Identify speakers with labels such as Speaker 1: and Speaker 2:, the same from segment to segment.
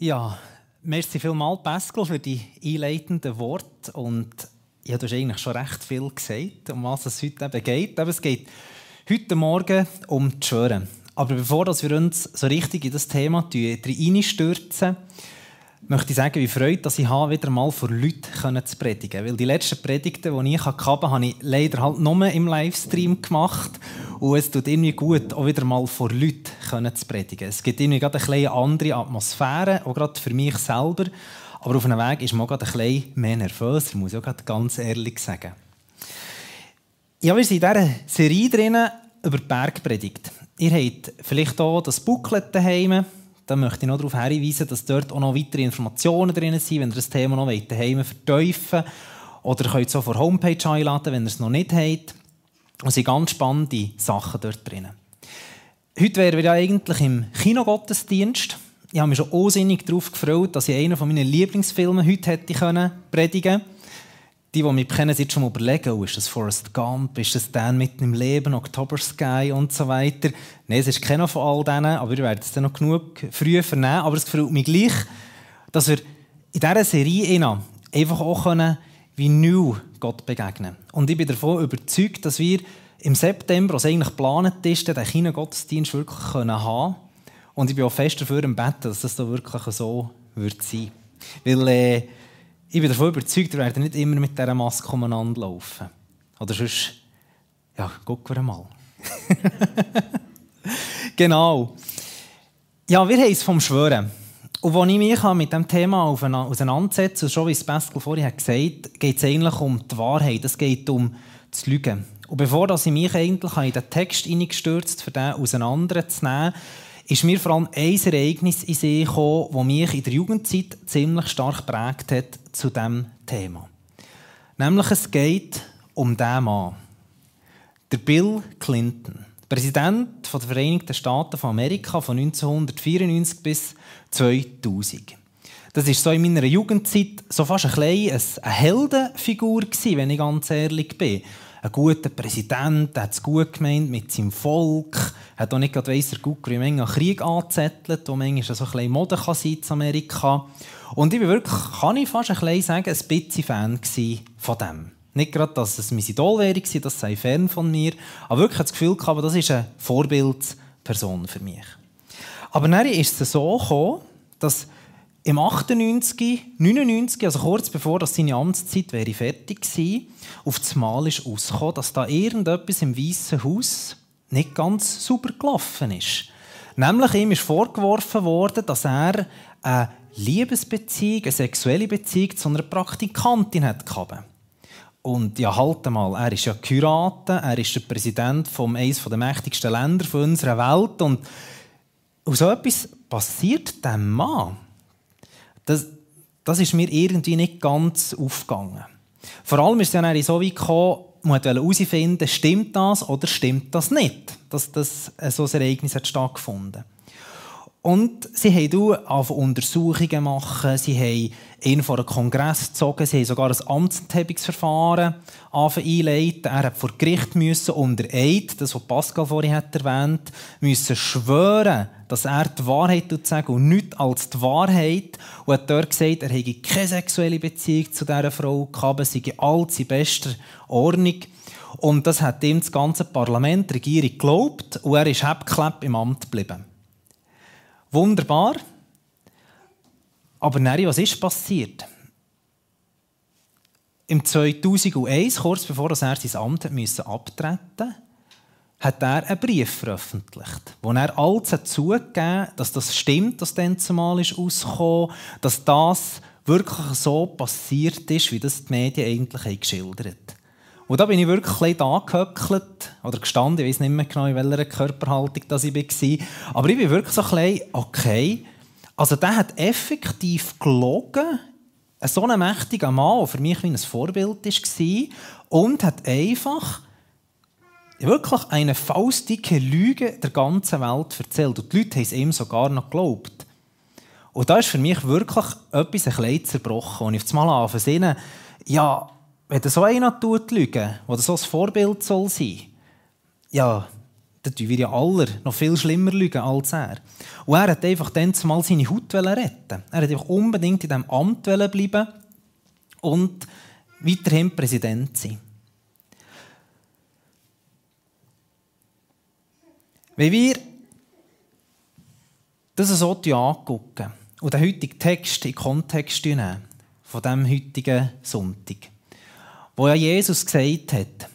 Speaker 1: Ja, merci vielmals, Pascal, für die einleitenden Worte. Und ja, du hast eigentlich schon recht viel gesagt, um was es heute eben geht. Aber es geht heute Morgen um die Schwören. Aber bevor wir uns so richtig in das Thema reinstürzen, möchte ich sagen, wie freut, dass ich habe, wieder mal vor Leuten zu predigen Weil die letzten Predigten, die ich hatte, habe ich leider halt nur im Livestream gemacht. Und es tut irgendwie gut, auch wieder mal vor Leuten zu predigen. Es gibt irgendwie gerade eine andere Atmosphäre, auch gerade für mich selber. Aber auf einem Weg ist man auch gerade ein mehr nervös, muss ich auch ganz ehrlich sagen. Ja, wir sind in dieser Serie drinnen über die Bergpredigt. Ihr habt vielleicht auch das Booklet daheim dann möchte ich noch darauf hinweisen, dass dort auch noch weitere Informationen drin sind, wenn ihr das Thema noch daheim vertiefen wollt. Oder könnt es auch vor Homepage einladen, wenn ihr es noch nicht habt. Es sind ganz spannende Sachen dort drin. Heute wären wir ja eigentlich im Kinogottesdienst. Ich habe mich schon unsinnig darauf gefreut, dass ich einen meiner Lieblingsfilme heute hätte predigen können die, die mich kennen, sich schon überlegen, oh, ist das Forrest Gump, ist das Dan mitten im Leben, October Sky und so weiter. Nein, es ist keiner von all denen, aber wir werden es dann noch genug früh vernehmen. Aber es gefällt mir gleich, dass wir in dieser Serie einfach auch können, wie neu Gott begegnen Und ich bin davon überzeugt, dass wir im September, was eigentlich geplant ist, den Kindergottesdienst wirklich haben können. Und ich bin auch fest dafür im Bett, dass das da wirklich so wird sein. Weil äh, ich bin davon überzeugt, wir werden nicht immer mit dieser Maske umeinander laufen. Oder sonst, ja, gucken wir mal. genau. Ja, wir haben es vom Schwören. Und als ich mich mit diesem Thema auseinandersetze, schon wie es Pascal vorhin gesagt hat, geht es eigentlich um die Wahrheit. Es geht um das Lügen. Und bevor ich mich eigentlich in den Text hineingestürzt für den auseinanderzunehmen, ist mir vor allem ein Ereignis in See gekommen, das mich in der Jugendzeit ziemlich stark geprägt hat zu diesem Thema. Nämlich es geht um diesen Mann. Der Bill Clinton. Präsident der Vereinigten Staaten von Amerika von 1994 bis 2000. Das war so in meiner Jugendzeit so fast ein eine Heldenfigur wenn ich ganz ehrlich bin ein guter Präsident, der hat es gut gemeint mit seinem Volk, hat auch nicht gerade weiss der Gucker wie Menge Krieg angezettelt, wo manchmal so ein bisschen Mode kann sein in Amerika. Und ich war wirklich, kann ich fast ein bisschen sagen, ein bisschen Fan von dem. Nicht gerade, dass es mein Idol wäre, das sei fern von mir, aber wirklich das Gefühl gehabt, das ist eine Vorbildperson für mich. Aber dann ist es so gekommen, dass im 98, 99, also kurz bevor das seine Amtszeit wäre fertig war, auf das Mal ist ausgekommen, dass da irgendetwas im Weißen Haus nicht ganz super gelaufen ist. Nämlich ihm ist vorgeworfen worden, dass er eine Liebesbeziehung, eine sexuelle Beziehung zu einer Praktikantin hat gehabt. Und ja, halt mal, er ist ja geheiratet, er ist der Präsident von eines der mächtigsten Länder unserer Welt. Und so etwas passiert dem Mann. Das, das ist mir irgendwie nicht ganz aufgegangen. Vor allem ist es ja so weit gekommen, man wollte herausfinden, stimmt das oder stimmt das nicht, dass das, so ein Ereignis hat stattgefunden Und sie haben Untersuchungen machen, sie haben ihn vor einen Kongress gezogen, sie haben sogar ein Amtsenthebungsverfahren einleiten. Er hat vor Gericht müssen unter Eid, das was Pascal vorhin hat erwähnt, müssen schwören, dass er die Wahrheit sagt und nicht als die Wahrheit. Und hat dort gesagt, er hätte keine sexuelle Beziehung zu dieser Frau gehabt, sie sei alles in bester Ordnung. Und das hat ihm das ganze Parlament, die Regierung geglaubt und er ist hebklepp im Amt geblieben. Wunderbar. Aber Neri, was ist passiert? Im 2001, kurz bevor er sein Amt abtreten musste, hat er einen Brief veröffentlicht, wo er alles zugegeben hat, dass das stimmt, dass dann zumal ist dass das wirklich so passiert ist, wie das die Medien eigentlich geschildert haben. Und da bin ich wirklich da gehöckelt oder gestanden, ich weiß nicht mehr genau, in welcher Körperhaltung das ich war. Aber ich bin wirklich so ein bisschen, okay, also der hat effektiv gelogen, so ein mächtiger Mann, der für mich wie ein Vorbild war, und hat einfach wirklich eine faustdicke Lüge der ganzen Welt erzählt. Und die Leute haben es ihm sogar noch geglaubt. Und da ist für mich wirklich etwas ein bisschen zerbrochen. Und ich auf einmal anfange ja, wenn so einer tut, lügen, der so ein Vorbild soll sein, ja, dann tun wir ja alle noch viel schlimmer lügen als er. Und er hat einfach dann zumal seine Haut retten Er einfach unbedingt in diesem Amt bleiben und weiterhin Präsident sein. Wenn wir das so angucken und den heutigen Text in den Kontext nehmen, von diesem heutigen Sonntag, wo ja Jesus gesagt hat,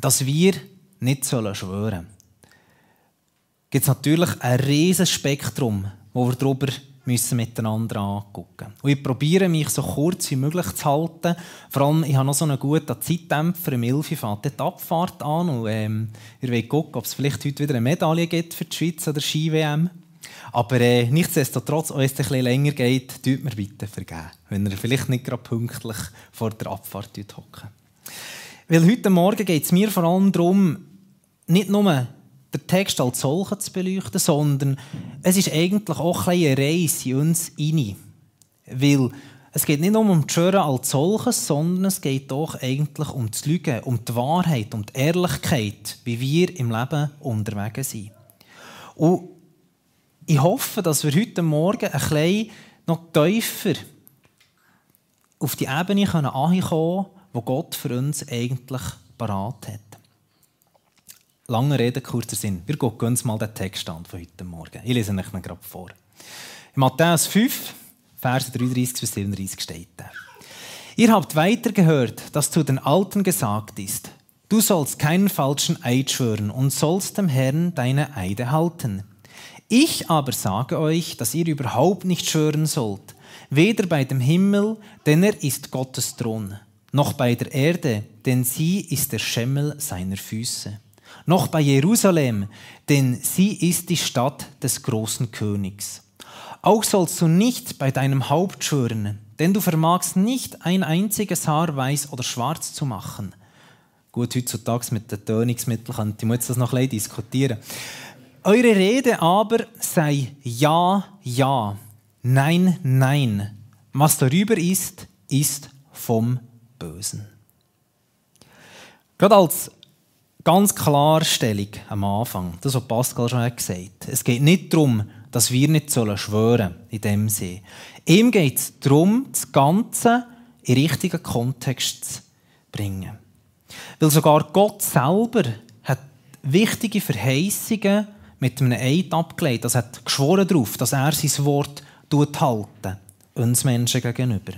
Speaker 1: dass wir nicht schwören sollen, gibt es natürlich ein riesiges Spektrum, wo wir darüber müssen miteinander angucken. Und ich probiere mich so kurz wie möglich zu halten. Vor allem, ich habe noch so einen guten Zeitdämpfer. Im Ilfi fängt die Abfahrt an. Und, ähm, ihr wollt gucken, ob es vielleicht heute wieder eine Medaille gibt für die Schweiz oder Ski-WM. Aber äh, nichtsdestotrotz, wenn es bisschen länger geht, tut mir bitte vergeben, wenn ihr vielleicht nicht gerade pünktlich vor der Abfahrt hocken. Weil heute Morgen geht es mir vor allem darum, nicht nur den Text als solchen zu beleuchten, sondern es ist eigentlich auch ein eine Reise in uns hinein. Weil es geht nicht nur um die Schwören als solches, sondern es geht doch eigentlich um das Lügen, um die Wahrheit, um die Ehrlichkeit, wie wir im Leben unterwegs sind. Und ich hoffe, dass wir heute Morgen ein bisschen noch tiefer auf die Ebene ankommen können, wo Gott für uns eigentlich parat hat. Lange Rede, kurzer Sinn. Wir gucken uns mal den Text an von heute Morgen. Ich lese euch gerade vor. In Matthäus 5, Verse 33 bis 37 steht da. Ihr habt weiter gehört, dass zu den Alten gesagt ist, du sollst keinen falschen Eid schwören und sollst dem Herrn deine Eide halten. Ich aber sage euch, dass ihr überhaupt nicht schwören sollt, weder bei dem Himmel, denn er ist Gottes Thron, noch bei der Erde, denn sie ist der Schemmel seiner Füße, noch bei Jerusalem, denn sie ist die Stadt des großen Königs. Auch sollst du nicht bei deinem Haupt schwören, denn du vermagst nicht ein einziges Haar weiß oder schwarz zu machen. Gut, heutzutage mit den Tönungsmitteln könnte man das noch ein bisschen diskutieren. Eure Rede aber sei Ja, Ja, Nein, Nein. Was darüber ist, ist vom Bösen. Gerade als ganz Klarstellung am Anfang, das, was Pascal schon gesagt hat. Es geht nicht darum, dass wir nicht schwören sollen, in dem Sinne. Ihm geht es darum, das Ganze in den richtigen Kontext zu bringen. Weil sogar Gott selber hat wichtige Verheißungen mit einem Eid abgelegt. Das hat geschworen darauf, dass er sein Wort halten uns Menschen gegenüber.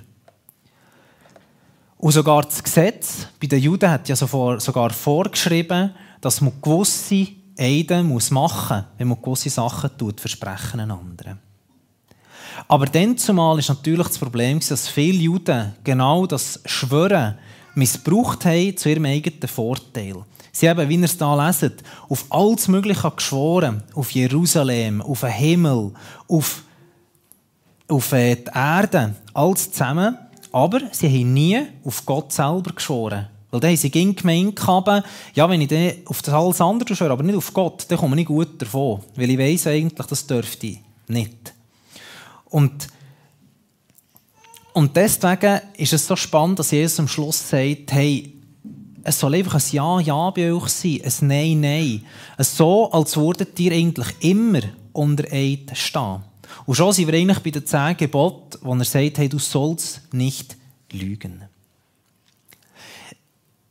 Speaker 1: Und sogar das Gesetz bei den Juden hat ja sogar vorgeschrieben, dass man gewisse Eiden muss machen muss, wenn man gewisse Sachen tut, versprechen einander. Aber dann zumal ist natürlich das Problem, dass viele Juden genau das Schwören missbraucht haben zu ihrem eigenen Vorteil. Sie haben, wie ihr es hier leset, auf alles Mögliche geschworen. Auf Jerusalem, auf den Himmel, auf, auf äh, die Erde. Alles zusammen. Aber sie haben nie auf Gott selber geschworen. Weil dann haben sie gemeint, ja, wenn ich auf das alles andere schwöre, aber nicht auf Gott, dann komme ich nicht gut davon. Weil ich weiss eigentlich, das dürfte ich nicht. Und, und deswegen ist es so spannend, dass Jesus am Schluss sagt, hey, es soll einfach ein Ja, Ja bei euch sein, ein Nein, Nein. So, als würdet ihr eigentlich immer unter Eid stehen. Und schon sind wir eigentlich bei den zehn Geboten, wo er sagt, hey, du sollst nicht lügen.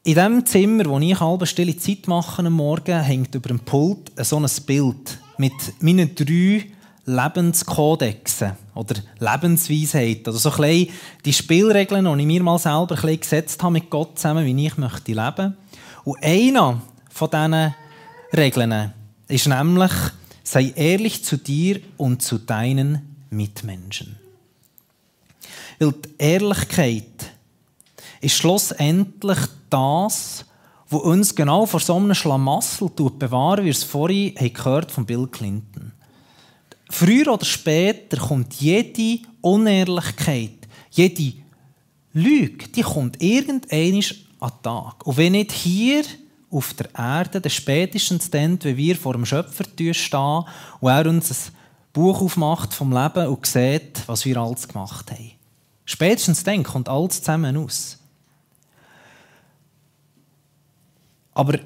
Speaker 1: In dem Zimmer, wo ich halbe stille Zeit mache am Morgen, hängt über dem Pult so ein Bild mit meinen drei Lebenskodexen oder Lebensweisheit oder so ein bisschen die Spielregeln, die ich mir mal selber ein gesetzt habe mit Gott zusammen, wie ich möchte leben. Und einer von diesen Regeln ist nämlich, sei ehrlich zu dir und zu deinen Mitmenschen. Weil die Ehrlichkeit ist schlussendlich das, was uns genau vor so einem Schlamassel bewahren, wie wir es vorhin gehört von Bill Clinton. Früher oder später kommt jede Unehrlichkeit, jede Lüge, die kommt irgendwann an den Tag. Und wenn nicht hier auf der Erde, dann spätestens dann, wenn wir vor dem Schöpfer stehen und er uns ein Buch aufmacht vom Leben und sieht, was wir alles gemacht haben. Spätestens dann kommt alles zusammen aus. Aber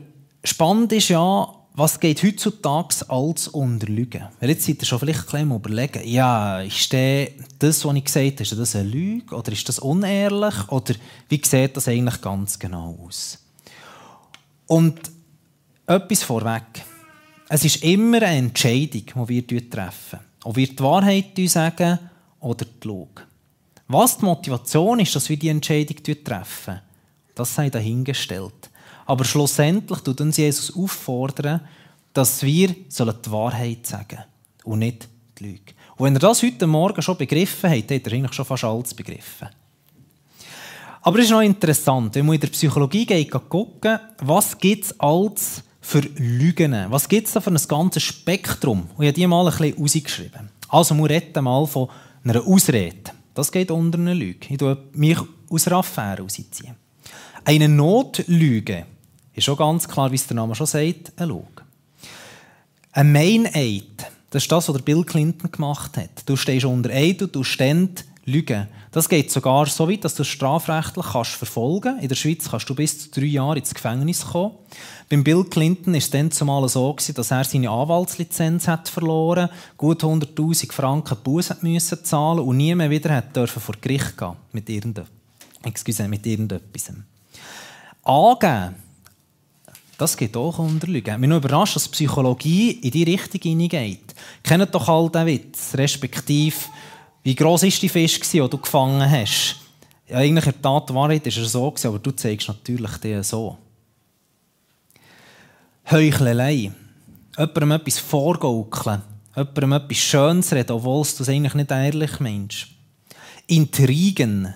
Speaker 1: spannend ist ja, was geht heutzutage als unter Lügen? Weil jetzt seid ihr schon vielleicht ein überlegen, ja, ist das, was ich gesagt habe, ist das eine Lüge oder ist das unehrlich oder wie sieht das eigentlich ganz genau aus? Und etwas vorweg. Es ist immer eine Entscheidung, die wir treffen. Ob wir die Wahrheit sagen oder die Lüge. Was die Motivation ist, dass wir die Entscheidung treffen, das sei dahingestellt. Aber schlussendlich tut uns Jesus auffordern, dass wir die Wahrheit sagen und nicht die Lüge. Und wenn ihr das heute Morgen schon begriffen habt, habt ihr eigentlich schon fast alles begriffen. Aber es ist noch interessant, wenn man in der Psychologie geht, gucken, was gibt es als für Lügen? Was gibt es da für ein ganzes Spektrum? Und ich habe die mal ein bisschen rausgeschrieben. Also, wir reden mal von einer Ausrede. Das geht unter einer Lüge. Ich tue mich aus einer Affäre rausziehen. Eine Notlüge ist schon ganz klar, wie es der Name schon sagt, eine Lüge. Ein Main-Aid, das ist das, was Bill Clinton gemacht hat. Du stehst unter Eid und du stehst lügen. Das geht sogar so weit, dass du strafrechtlich kannst verfolgen kannst. In der Schweiz kannst du bis zu drei Jahre ins Gefängnis kommen. Beim Bill Clinton war es dann zumal so, dass er seine Anwaltslizenz hat verloren gut 100'000 Franken Buß musste zahlen und nie mehr wieder hat dürfen vor Gericht gehen mit irgendetwas. Excuse, mit irgendetwas. Angeben, das geht auch unter Lügen. Ich bin noch überrascht, dass Psychologie in die Richtung hineingeht. Kennt doch all den Witz, respektive, wie gross war die Fisch, den du gefangen hast? Ja, eigentlich in der Tat Wahrheit er so, aber du zeigst natürlich den so. Heuchelei. Jemandem etwas vorgaukeln. Jemandem etwas Schönes reden, obwohl du es eigentlich nicht ehrlich meinst. Intrigen.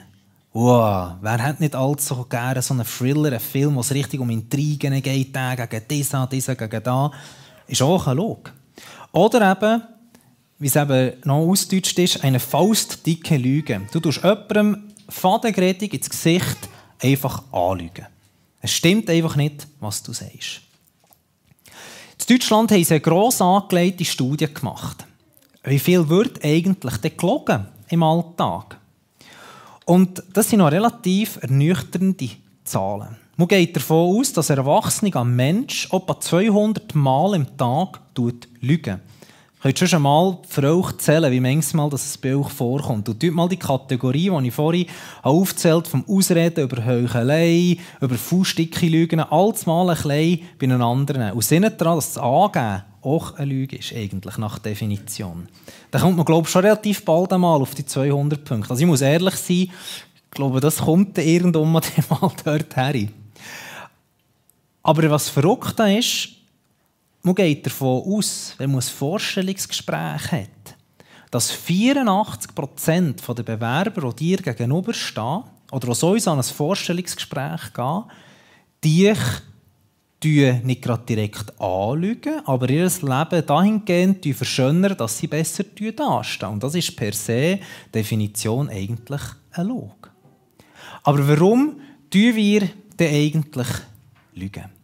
Speaker 1: Wow, wer hat nicht allzu gerne so einen Thriller, einen Film, wo es richtig um Intrigen geht, der gegen diesen, diesen gegen da, ist auch ein Log. Oder eben, wie es eben noch ausgedeutscht ist, eine faustdicke Lüge. Du tust jemandem fadengerätig ins Gesicht einfach anlügen. Es stimmt einfach nicht, was du sagst. In Deutschland haben sie eine gross angelegte Studie gemacht. Wie viel wird eigentlich gelogen im Alltag? Und das sind noch relativ ernüchternde Zahlen. Man geht davon aus, dass ein Erwachsener am Mensch etwa 200 Mal im Tag lügen. Könnt ihr schon mal für euch zählen, wie manchmal das bei euch vorkommt? Und tut mal die Kategorie, die ich vorhin aufgezählt vom Ausreden über Heuchelei, über faustdicke Lügen, alles mal ein bisschen bei einem anderen. Und sinnet daran, dass das Angeben auch eine Lüge ist, eigentlich, nach Definition. Da kommt man, glaube ich, schon relativ bald einmal auf die 200 Punkte. Also ich muss ehrlich sein, ich glaube, das kommt irgendwann mal dort her. Aber was verrückt ist, man geht davon aus, wenn man ein Vorstellungsgespräch hat, dass 84% der Bewerber, die dir gegenüberstehen, oder die so in ein Vorstellungsgespräch gehen, dich nicht gerade direkt anlügen, aber ihr Leben dahingehend verschönern, dass sie besser dastehen. Und das ist per se Definition eigentlich ein Log. Aber warum tun wir denn eigentlich lügen?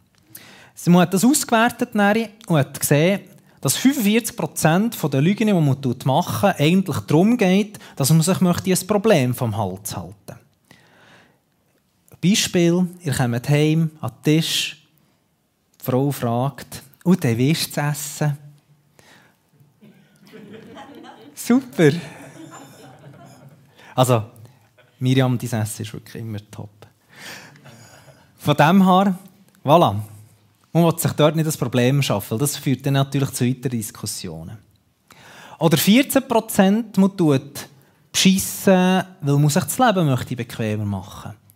Speaker 1: Man hat das ausgewertet und hat gesehen, dass 45% der Lügen, die man machen eigentlich darum geht, dass man sich ein Problem vom Hals halten möchte. Beispiel, ihr kommt heim an den Tisch, die Frau fragt, und dann willst du essen? Super! Also, Miriam, dein Essen ist wirklich immer top. Von dem her, voilà. Man will sich dort nicht das Problem schaffen, das führt dann natürlich zu weiteren Diskussionen. Oder 14 Prozent, man tut beschissen, weil man sich das Leben möchte bequemer machen möchte.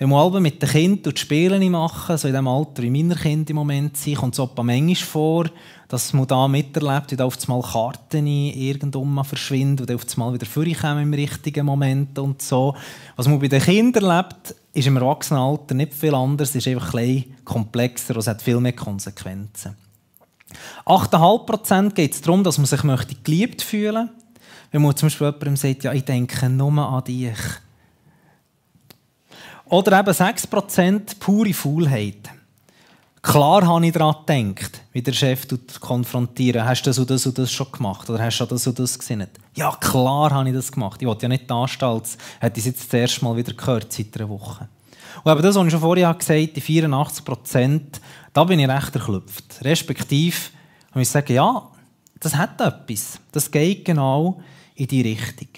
Speaker 1: Wenn man mit den Kindern Spiele machen, so in dem Alter, wie meine Kinder im Moment sind, kommt es so manchmal vor, dass man da miterlebt, wie da auf einmal Karten irgendwann mal verschwinden und auf einmal wieder vorkommen im richtigen Moment und so. Was man bei den Kindern erlebt, ist im Erwachsenenalter nicht viel anders, ist einfach ein komplexer und hat viel mehr Konsequenzen. 8,5% geht es darum, dass man sich geliebt fühlen möchte. Wenn man zum Beispiel jemandem sagt, ja, ich denke nur an dich oder eben 6% pure Faulheit. Klar habe ich daran gedacht, wie der Chef konfrontieren. Hast du das und das und das schon gemacht? Oder hast du das und das gesehen? Ja, klar habe ich das gemacht. Ich wollte ja nicht als hätte ich es jetzt das erste Mal wieder gehört seit einer Woche. Und eben das, was ich schon vorher gesagt habe, die 84 Prozent, da bin ich recht erklüpft. Respektive, muss ich sagen, ja, das hat etwas. Das geht genau in die Richtung.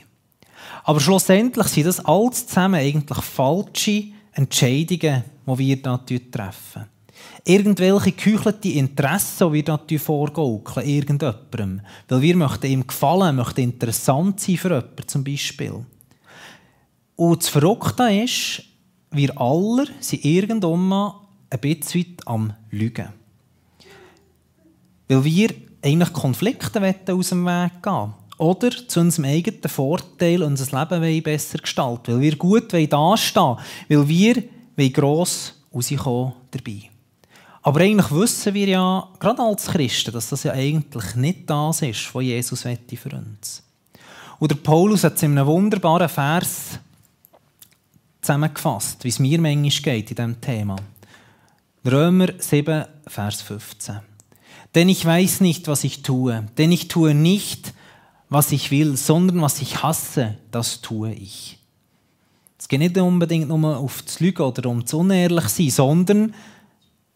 Speaker 1: Aber schlussendlich sind das alles zusammen eigentlich falsche Entscheidungen, die wir hier treffen. Irgendwelche geheuchelte Interessen, die wir hier vorgaukeln, irgendjemandem. Weil wir möchten ihm gefallen, möchten interessant sein für jemanden zum Beispiel. Und das Verrückte ist, wir alle sind irgendwann ein bisschen am Lügen. Weil wir eigentlich Konflikte aus dem Weg gehen oder zu unserem eigenen Vorteil unser Leben besser gestalten weil wir gut dastehen weil wir gross rauskommen dabei. Aber eigentlich wissen wir ja, gerade als Christen, dass das ja eigentlich nicht das ist, was Jesus für uns Und der Paulus hat es in einem wunderbaren Vers zusammengefasst, wie es mir manchmal geht in diesem Thema. Römer 7, Vers 15. Denn ich weiß nicht, was ich tue, denn ich tue nicht, was ich will, sondern was ich hasse, das tue ich. Es geht nicht unbedingt nur auf das Lügen oder um das unehrlich sein, sondern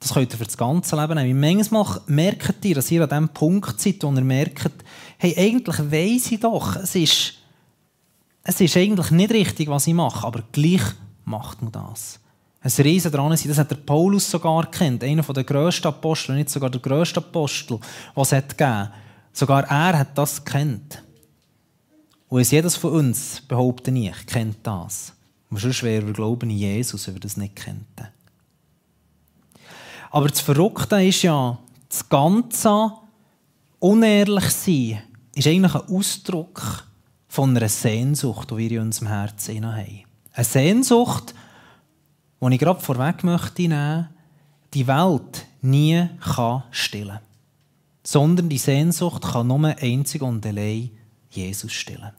Speaker 1: das könnt ihr für das ganze Leben nehmen. Manchmal merkt ihr, dass ihr an dem Punkt seid, wo ihr merkt, hey, eigentlich weiss ich doch, es ist, es ist eigentlich nicht richtig, was ich mache, aber gleich macht man das. Ein Riesen dran sein, das hat der Paulus sogar kennt, einer der grössten Apostel, nicht sogar der grösste Apostel, was es gegeben Sogar er hat das kennt. Und es jedes von uns, behaupte ich, kennt das. Und sonst wäre wir glauben in Jesus, wenn wir das nicht kennten. Aber das Verrückte ist ja, das ganze unehrlich sein ist eigentlich ein Ausdruck von einer Sehnsucht, die wir in unserem Herzen haben. Eine Sehnsucht, die ich gerade vorweg möchte nehmen, die Welt nie kann stillen Sondern die Sehnsucht kann nur einzig und allein Jesus stillen.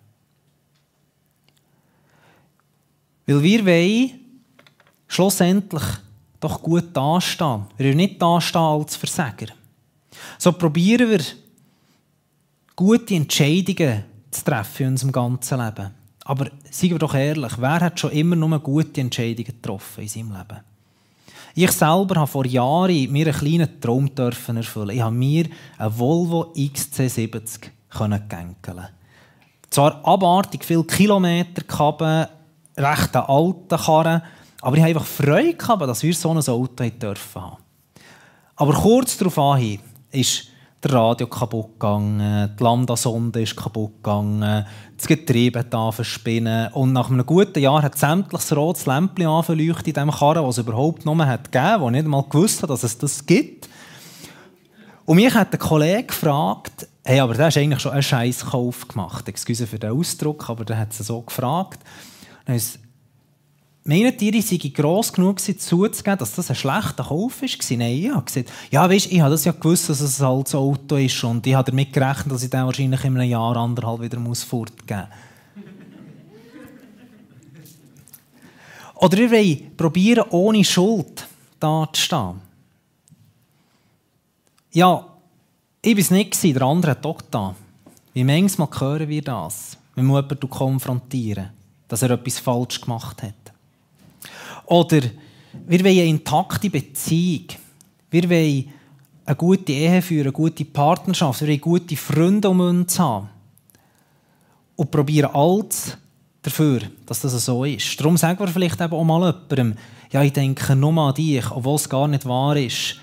Speaker 1: Weil wir wollen schlussendlich doch gut dastehen. Wir wollen nicht dastehen als Versager. So probieren wir, gute Entscheidungen zu treffen in unserem ganzen Leben. Aber seien wir doch ehrlich, wer hat schon immer nur gute Entscheidungen getroffen in seinem Leben? Ich selber habe vor Jahren mir einen kleinen Traum erfüllen. Ich habe mir einen Volvo XC70 gänkeln. Zwar abartig viele Kilometer gehabt, recht einen alten Karren. Aber ich habe einfach Freude gehabt, dass wir so ein Auto haben dürfen haben. Aber kurz darauf ist der Radio kaputt gegangen, die Lambda-Sonde ist kaputt gegangen, das Getriebe hat verspinnen und nach einem guten Jahr hat sämtliches rotes Lämpchen angeleuchtet in diesem Karren, was es überhaupt noch hat gegeben, wo ich nicht einmal gewusst habe, dass es das gibt. Und mich hat der Kollege gefragt, hey, aber der hat eigentlich schon einen Scheißkauf gemacht. Excuse für den Ausdruck, aber der hat es so gefragt. Dann Meinen die, sei gross genug zuzugeben, dass das ein schlechter Kauf war? Nein, ich habe gesagt, ja, weißt, ich habe das ja gewusst, dass es ein altes Auto ist und ich habe damit gerechnet, dass ich den wahrscheinlich in einem Jahr, anderthalb wieder muss fortgeben muss. Oder wir wollen probieren, ohne Schuld da zu stehen. Ja, ich war es nicht, der andere hat auch da. Wie manchmal hören wir das, wenn wir jemanden konfrontieren, dass er etwas falsch gemacht hat. Oder wir wollen eine intakte Beziehung. Wir wollen eine gute Ehe führen, eine gute Partnerschaft. Wir wollen gute Freunde um uns haben. Und probieren alles dafür, dass das so ist. Darum sagen wir vielleicht auch mal jemandem, ja, ich denke nur an dich, obwohl es gar nicht wahr ist.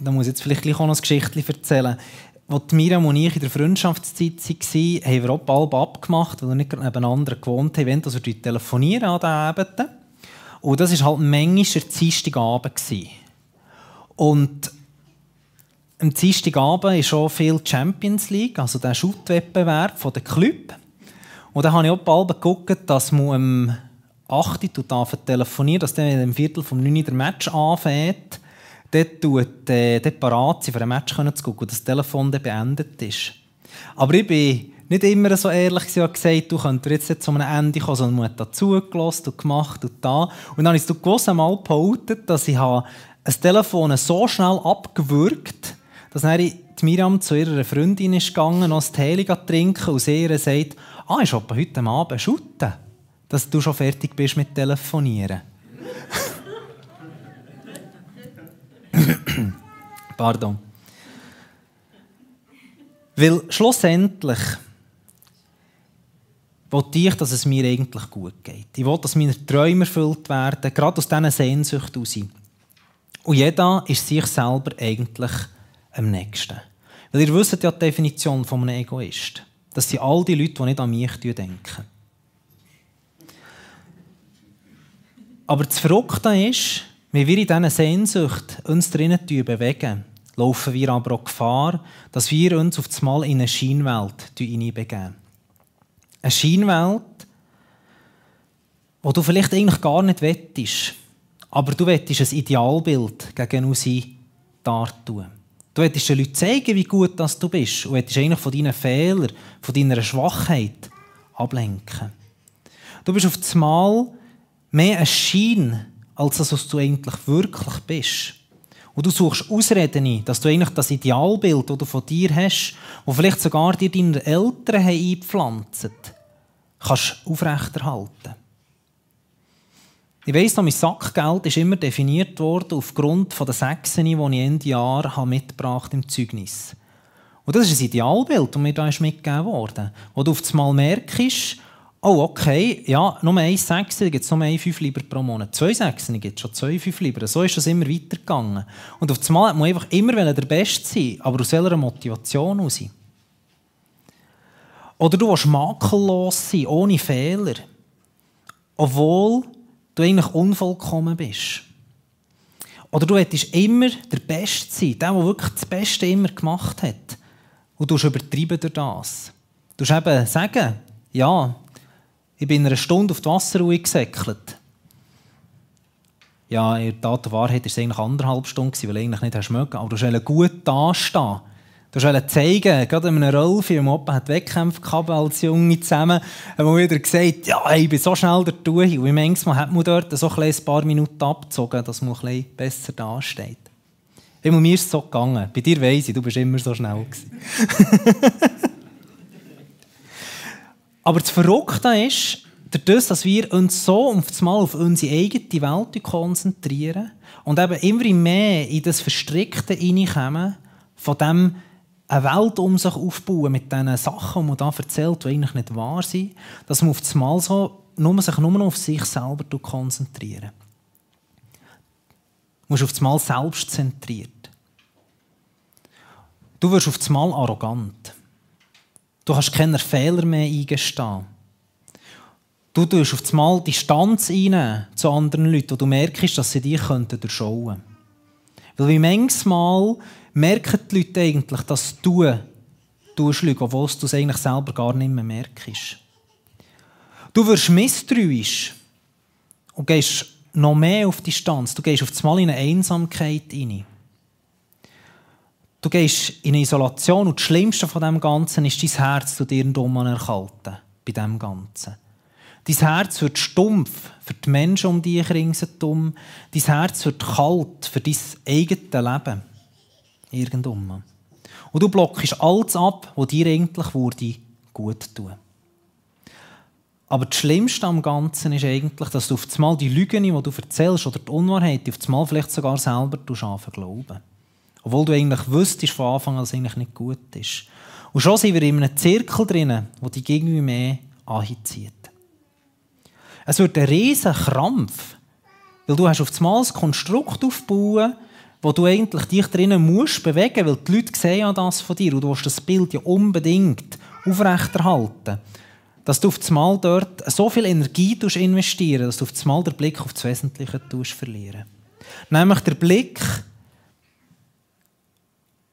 Speaker 1: Da muss ich jetzt vielleicht auch noch ein Geschichtchen erzählen. Als Miriam und ich in der Freundschaftszeit waren, haben wir auch bald abgemacht, weil wir nicht nebeneinander gewohnt haben, wenn wir telefonieren an den Abenden. Und das war halt manchmal der Dienstagabend. Und am Dienstagabend ist schon viel Champions League, also der Schuttwettbewerb der Club. Und dann habe ich auch bald geguckt, dass man am 8. Uhr telefonieren dass dann im Viertel vom 9. Uhr der Match anfängt. Dort äh, dort parat sein, für ein Match zu gucken und das Telefon dann beendet ist. Aber ich bin nicht immer so ehrlich gewesen und gesagt, du könntest jetzt zu einem Ende kommen, sondern man hat da zugelassen und gemacht und da. Und dann habe ich es gewusst einmal behauptet, dass ich ein Telefon so schnell abgewürgt dass dann die Miriam zu ihrer Freundin ist gegangen, noch das Tee trinken und sie ihr sagt, ah, ich will heute Abend shooten, dass du schon fertig bist mit Telefonieren. Pardon. Weil schlussendlich wollte ich, dass es mir eigentlich gut geht. Ich will, dass meine Träume erfüllt werden, gerade aus diesen Sehnsucht heraus. Und jeder ist sich selber eigentlich am nächsten. Weil ihr wisst ja die Definition von einem Egoist. Das sind all die Leute, die nicht an mich denken. Aber das Verrückte ist, wenn wir in diesen Sehnsucht uns drinnen bewegen, laufen wir aber auch Gefahr, dass wir uns auf das Mal in eine Scheinwelt hineinbegeben. Eine Scheinwelt, wo du vielleicht eigentlich gar nicht wettest, aber du wettest ein Idealbild gegen uns dartun. Du wettest den Leuten zeigen, wie gut das du bist und wettest eigentlich von deinen Fehlern, von deiner Schwachheit ablenken. Du bist auf das Mal mehr ein Schein, als das, was du eigentlich wirklich bist. Und du suchst Ausreden ein, dass du eigentlich das Idealbild, das du von dir hast, das vielleicht sogar dir deine Eltern haben eingepflanzt kannst aufrechterhalten. Ich weiss noch, mein Sackgeld ist immer definiert worden aufgrund der Sechsen, die ich Ende Jahr mitgebracht im Zeugnis. Und das ist ein Idealbild, das mir da mitgegeben wurde. Wo du auf einmal merkst, oh, okay, ja, nur ein Sechser, gibt es nur ein fünf Lieber pro Monat. Zwei Sechser gibt es schon zwei fünf Lieber. So ist das immer weitergegangen. Und auf einmal hat man einfach immer der Beste sein, aber aus welcher Motivation heraus? Oder du willst makellos sein, ohne Fehler. Obwohl du eigentlich unvollkommen bist. Oder du hättest immer der Beste sein, der, der wirklich das Beste immer gemacht hat. Und du übertrieben durch das. Du eben sagen, ja, ich bin eine Stunde auf die Wasserruhe gesäckelt. Ja, in der Tat der Wahrheit war es eigentlich anderthalb Stunden, weil du eigentlich nicht mögen. Aber du sollst gut dastehen. Du wolltest zeigen, gerade in einem Rollfilm, Opa hat Wettkämpfe gehabt als Junge zusammen, haben wir wieder gesagt, ja, ich bin so schnell der Tue. Und manchmal hat man dort so ein paar Minuten abgezogen, dass man ein besser dasteht. Bei mir ist es so gegangen. Bei dir weiss ich, du bist immer so schnell. Aber das Verrückte ist, dadurch, dass wir uns so auf Mal auf unsere eigene Welt konzentrieren und eben immer mehr in das Verstrickte hineinkommen, von dem eine Welt um sich aufbauen mit diesen Sachen, die man da erzählt, die eigentlich nicht wahr sind, dass man auf Mal so nur, sich nur auf sich selber konzentrieren. Du musst auf Mal selbstzentriert. Du wirst auf Mal arrogant. Du hast keine Fehler mehr eingestehen. Du tust auf einmal Distanz rein zu anderen Leuten, und du merkst, dass sie dich durchschauen könnten. Weil wie manchmal merken die Leute eigentlich, dass du tust, obwohl du es eigentlich selber gar nicht mehr merkst. Du wirst misstrauisch und gehst noch mehr auf Distanz. Du gehst auf einmal in eine Einsamkeit hinein. Du gehst in Isolation und das Schlimmste von dem Ganzen ist dein Herz zu dir dumm erkalten. Bei dem Ganzen. Dein Herz wird stumpf für die Menschen um dich ringsherum. Dein Herz wird kalt für dein eigenes Leben. Irgendwann. Und du blockst alles ab, was dir eigentlich würde gut tun. Aber das Schlimmste am Ganzen ist eigentlich, dass du auf einmal die Lügen, die du erzählst, oder die Unwahrheit, auf einmal vielleicht sogar selber glauben obwohl du eigentlich wüsstest von Anfang an, dass es eigentlich nicht gut ist. Und schon sind wir in einem Zirkel drin, wo dich irgendwie mehr anzieht. Es wird ein riesen Krampf, weil du hast auf einmal ein Konstrukt aufbauen, wo du eigentlich dich drinnen musst bewegen, weil die Leute sehen ja das von dir und du willst das Bild ja unbedingt aufrechterhalten. Dass du auf einmal dort so viel Energie investieren dass du auf einmal den Blick auf das Wesentliche verlieren Nämlich der Blick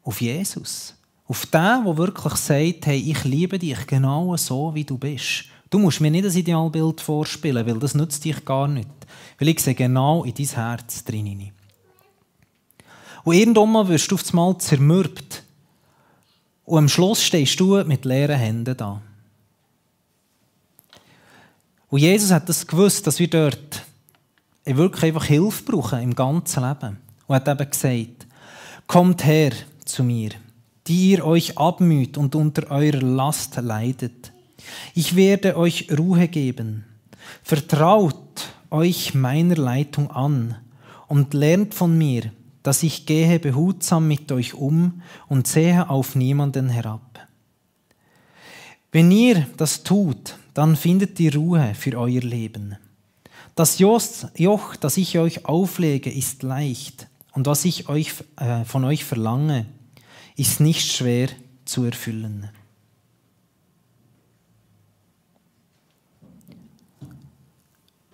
Speaker 1: auf Jesus. Auf den, der wirklich sagt, hey, ich liebe dich genau so, wie du bist. Du musst mir nicht das Idealbild vorspielen, weil das nützt dich gar nicht. Weil ich sehe genau in dein Herz drin. Und irgendwann wirst du auf einmal zermürbt. Und am Schluss stehst du mit leeren Händen da. Und Jesus hat das gewusst, dass wir dort wirklich einfach Hilfe brauchen im ganzen Leben. Und hat eben gesagt, kommt her, zu mir, die ihr euch abmüht und unter eurer Last leidet. Ich werde euch Ruhe geben. Vertraut euch meiner Leitung an und lernt von mir, dass ich gehe behutsam mit euch um und sehe auf niemanden herab. Wenn ihr das tut, dann findet ihr Ruhe für euer Leben. Das Joch, das ich euch auflege, ist leicht und was ich euch, äh, von euch verlange, ist nicht schwer zu erfüllen.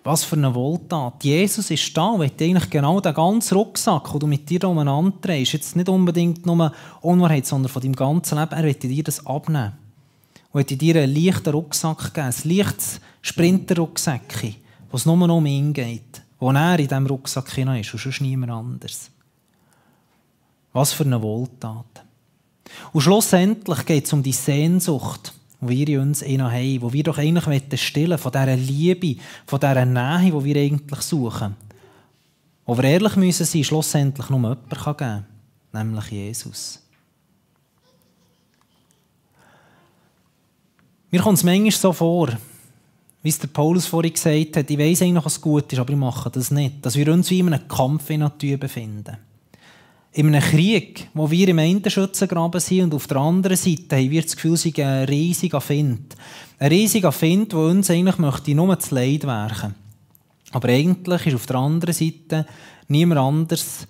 Speaker 1: Was für eine Wohltat. Jesus ist da und will eigentlich genau den ganzen Rucksack, den du mit dir umeinander trägst, jetzt nicht unbedingt nur Unwahrheit, sondern von deinem ganzen Leben, er will dir das abnehmen. Und will dir einen leichten Rucksack geben, ein leichtes Sprinter-Rucksäckchen, wo es nur noch um ihn geht, wo er in diesem Rucksack ist und sonst niemand anders. Was für eine Wohltat. Und schlussendlich geht es um die Sehnsucht, die wir in uns eh noch haben, wo wir doch eigentlich stillen von dieser Liebe, von dieser Nähe, die wir eigentlich suchen. Wo wir ehrlich müssen sein, schlussendlich nur jemand geben kann, nämlich Jesus. Mir kommt es manchmal so vor, wie es der Paulus vorhin gesagt hat, ich weiß eigentlich, was gut ist, aber ich mache das nicht. Dass wir uns wie in einem Kampf in Natur befinden in einem Krieg, wo wir im einen Schützengraben sind und auf der anderen Seite haben wir das Gefühl, es sei ein riesiger Find. Ein riesiger Find, der uns eigentlich möchte nur zu Leid werken. Aber eigentlich ist auf der anderen Seite niemand anders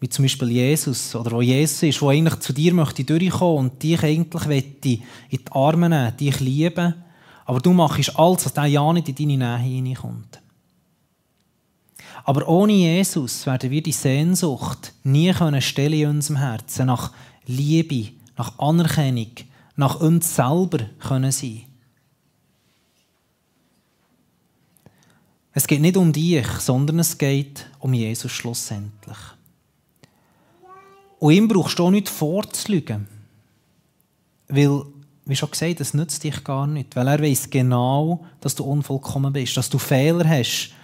Speaker 1: wie zum Beispiel Jesus oder wo Jesus ist, der eigentlich zu dir möchte durchkommen und dich eigentlich in die Arme nehmen, dich lieben, aber du machst alles, dass der ja nicht in deine Nähe hineinkommt. Aber ohne Jesus werden wir die Sehnsucht nie können stellen in unserem Herzen nach Liebe, nach Anerkennung, nach uns selber können sein. Es geht nicht um dich, sondern es geht um Jesus schlussendlich. Und ihm brauchst du auch nicht vorzulügen. Weil, wie schon gesagt, das nützt dich gar nicht. Weil er weiß genau, dass du unvollkommen bist, dass du Fehler hast,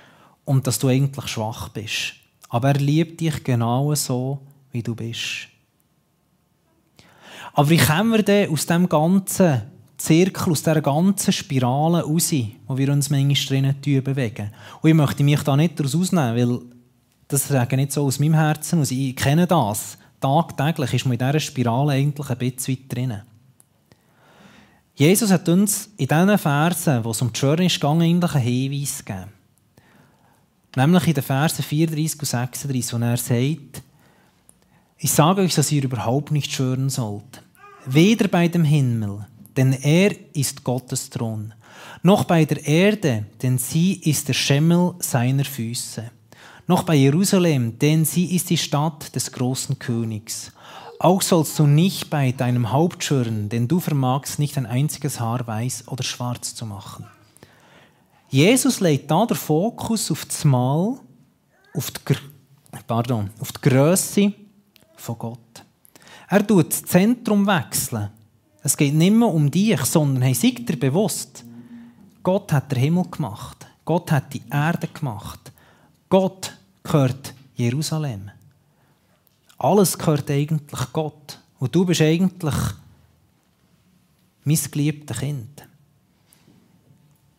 Speaker 1: und dass du eigentlich schwach bist. Aber er liebt dich genau so, wie du bist. Aber wie kommen wir denn aus dem ganzen Zirkel, aus dieser ganzen Spirale raus, wo wir uns manchmal drinnen bewegen? Und ich möchte mich da nicht daraus ausnehmen, weil das sage nicht so aus meinem Herzen aus. Ich kenne das. Tagtäglich ist man in dieser Spirale eigentlich ein bisschen weit drinnen. Jesus hat uns in diesen Versen, wo es um die Schwöre ist, eigentlich einen Hinweis gegeben. Nämlich in den Versen 34 und 36, wo er sagt, ich sage euch, dass ihr überhaupt nicht schwören sollt. Weder bei dem Himmel, denn er ist Gottes Thron, noch bei der Erde, denn sie ist der Schemmel seiner Füße, noch bei Jerusalem, denn sie ist die Stadt des großen Königs. Auch sollst du nicht bei deinem Haupt schwören, denn du vermagst nicht ein einziges Haar weiß oder schwarz zu machen. Jesus legt da den Fokus auf das Mal, auf die, pardon, auf die Grösse von Gott. Er tut das Zentrum wechseln. Es geht nicht mehr um dich, sondern hey, sei dir bewusst, Gott hat den Himmel gemacht. Gott hat die Erde gemacht. Gott gehört Jerusalem. Alles gehört eigentlich Gott. Und du bist eigentlich mein geliebtes Kind.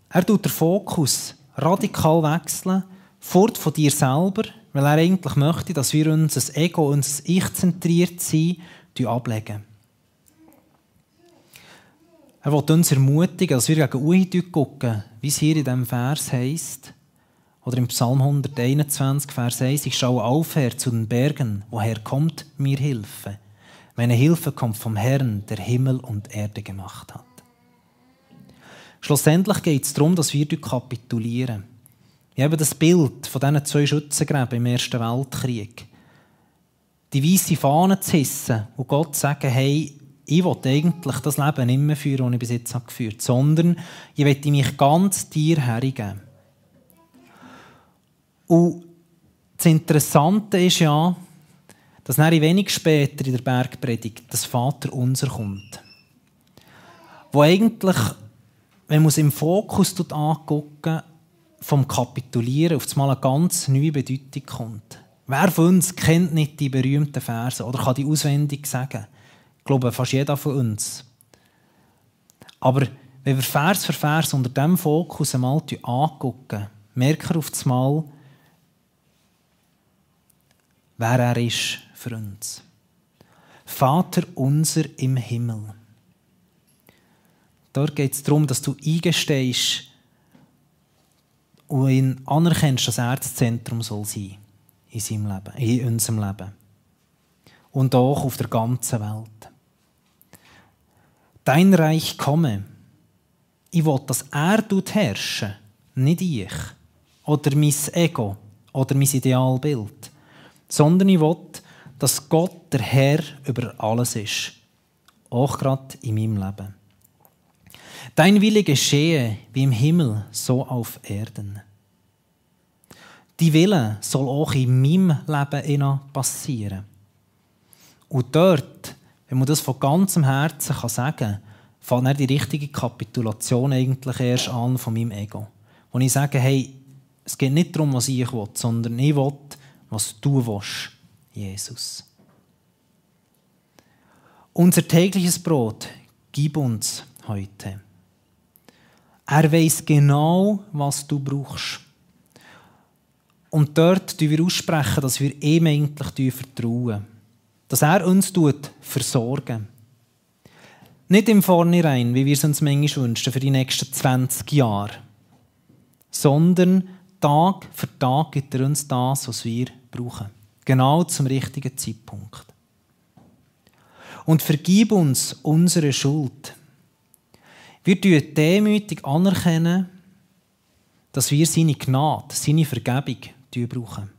Speaker 1: Er tut den Fokus radikal wechseln, fort von dir selber, weil er eigentlich möchte, dass wir unser Ego, unser Ich-zentriert sein, ablegen. Er will uns ermutigen, dass wir gegen Uhi gucken, wie es hier in diesem Vers heisst, oder im Psalm 121, Vers 1, ich schaue aufher zu den Bergen, woher kommt mir Hilfe? Meine Hilfe kommt vom Herrn, der Himmel und Erde gemacht hat. Schlussendlich geht es darum, dass wir kapitulieren. Ich habe das Bild von diesen zwei Schützengräben im Ersten Weltkrieg. Die weiße Fahne zu hissen und Gott zu sagen, hey, ich will eigentlich das Leben nicht mehr führen, das ich bis jetzt geführt habe, sondern ich will mich ganz dir hergeben. Und das Interessante ist ja, dass ein wenig später in der Bergpredigt das Vater unser kommt. Wo eigentlich wenn man es im Fokus angucken, vom Kapitulieren auf einmal eine ganz neue Bedeutung kommt. Wer von uns kennt nicht die berühmten Verse oder kann die auswendig sagen? Ich glaube, fast jeder von uns. Aber wenn wir Vers für Vers unter diesem Fokus einmal angucken, merkt er auf das Mal, wer er ist für uns. Vater unser im Himmel. Dort geht es darum, dass du eingestehst und ihn anerkennst, dass er das Zentrum soll sein in seinem Leben, in unserem Leben. Und auch auf der ganzen Welt. Dein Reich komme. Ich will, dass er herrschen, nicht ich. Oder mein Ego oder mein Idealbild. Sondern ich will, dass Gott der Herr über alles ist. Auch gerade in meinem Leben. Dein Wille geschehe wie im Himmel, so auf Erden. Die Wille soll auch in meinem Leben passieren. Und dort, wenn man das von ganzem Herzen sagen kann, fängt dann die richtige Kapitulation eigentlich erst an von meinem Ego. Wo ich sage, hey, es geht nicht darum, was ich will, sondern ich will, was du willst, Jesus. Unser tägliches Brot gib uns heute. Er weiß genau, was du brauchst. Und dort wir aussprechen, dass wir ihm eigentlich vertrauen. Dass er uns versorgen Nicht im Vornherein, wie wir es uns manchmal wünschen, für die nächsten 20 Jahre. Sondern Tag für Tag gibt er uns das, was wir brauchen. Genau zum richtigen Zeitpunkt. Und vergib uns unsere Schuld wir anerkennen demütig anerkennen, dass wir seine Gnade, seine Vergebung brauchen.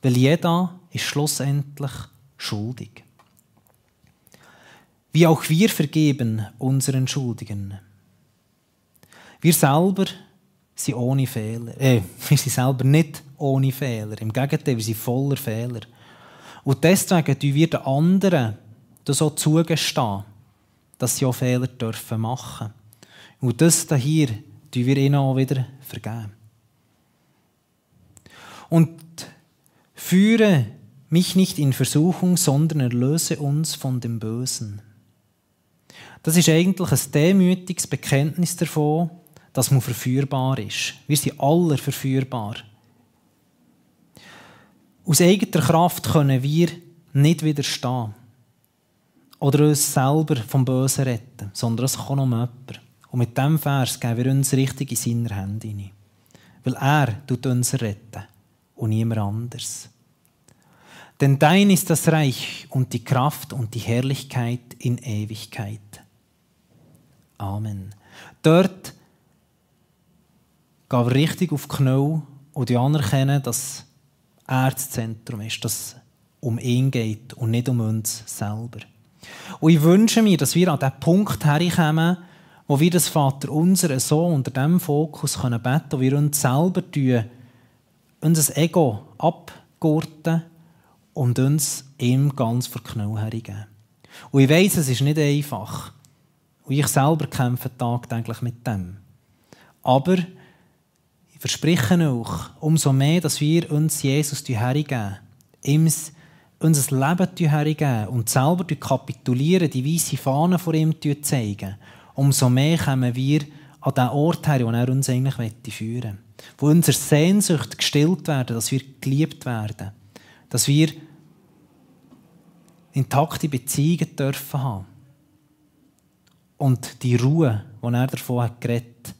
Speaker 1: Weil jeder ist schlussendlich schuldig. Wie auch wir vergeben unseren Schuldigen. Wir selber sind ohne Fehler. Äh, wir sind selber nicht ohne Fehler. Im Gegenteil, wir sind voller Fehler. Und deswegen tun wir den anderen so zugestehen dass sie auch Fehler dürfen machen Und das hier tun wir ihnen auch wieder vergeben. Und führe mich nicht in Versuchung, sondern erlöse uns von dem Bösen. Das ist eigentlich ein demütiges Bekenntnis davon, dass man verführbar ist. Wir sind alle verführbar. Aus eigener Kraft können wir nicht widerstehen oder uns selber vom Bösen retten, sondern es kann nur jemand. Und mit diesem Vers geben wir uns richtig in seine Hände hinein. Weil er tut uns retten und niemand anders. Denn dein ist das Reich und die Kraft und die Herrlichkeit in Ewigkeit. Amen. Dort gehen wir richtig auf die Knie und anerkennen, dass er das Zentrum ist, dass es um ihn geht und nicht um uns selber. Und ich wünsche mir, dass wir an den Punkt herkommen, wo wir das Vater unser so unter diesem Fokus können beten können, wo wir uns selber tun, unser Ego abgurten und uns ihm ganz vor Knall hergeben. Und ich weiss, es ist nicht einfach. Und ich selber kämpfe tagtäglich mit dem. Aber ich verspreche auch, umso mehr, dass wir uns Jesus hergeben, ihm unser Leben hergeben und selber kapitulieren, die weiße Fahne vor ihm zeigen, umso mehr kommen wir an den Ort her, wo er uns eigentlich führen möchte. Wo unsere Sehnsucht gestillt werden, dass wir geliebt werden. Dass wir intakte Beziehungen dürfen haben. Und die Ruhe, die er davon hat geredet,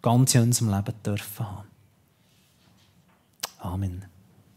Speaker 1: ganz in unserem Leben dürfen haben. Amen.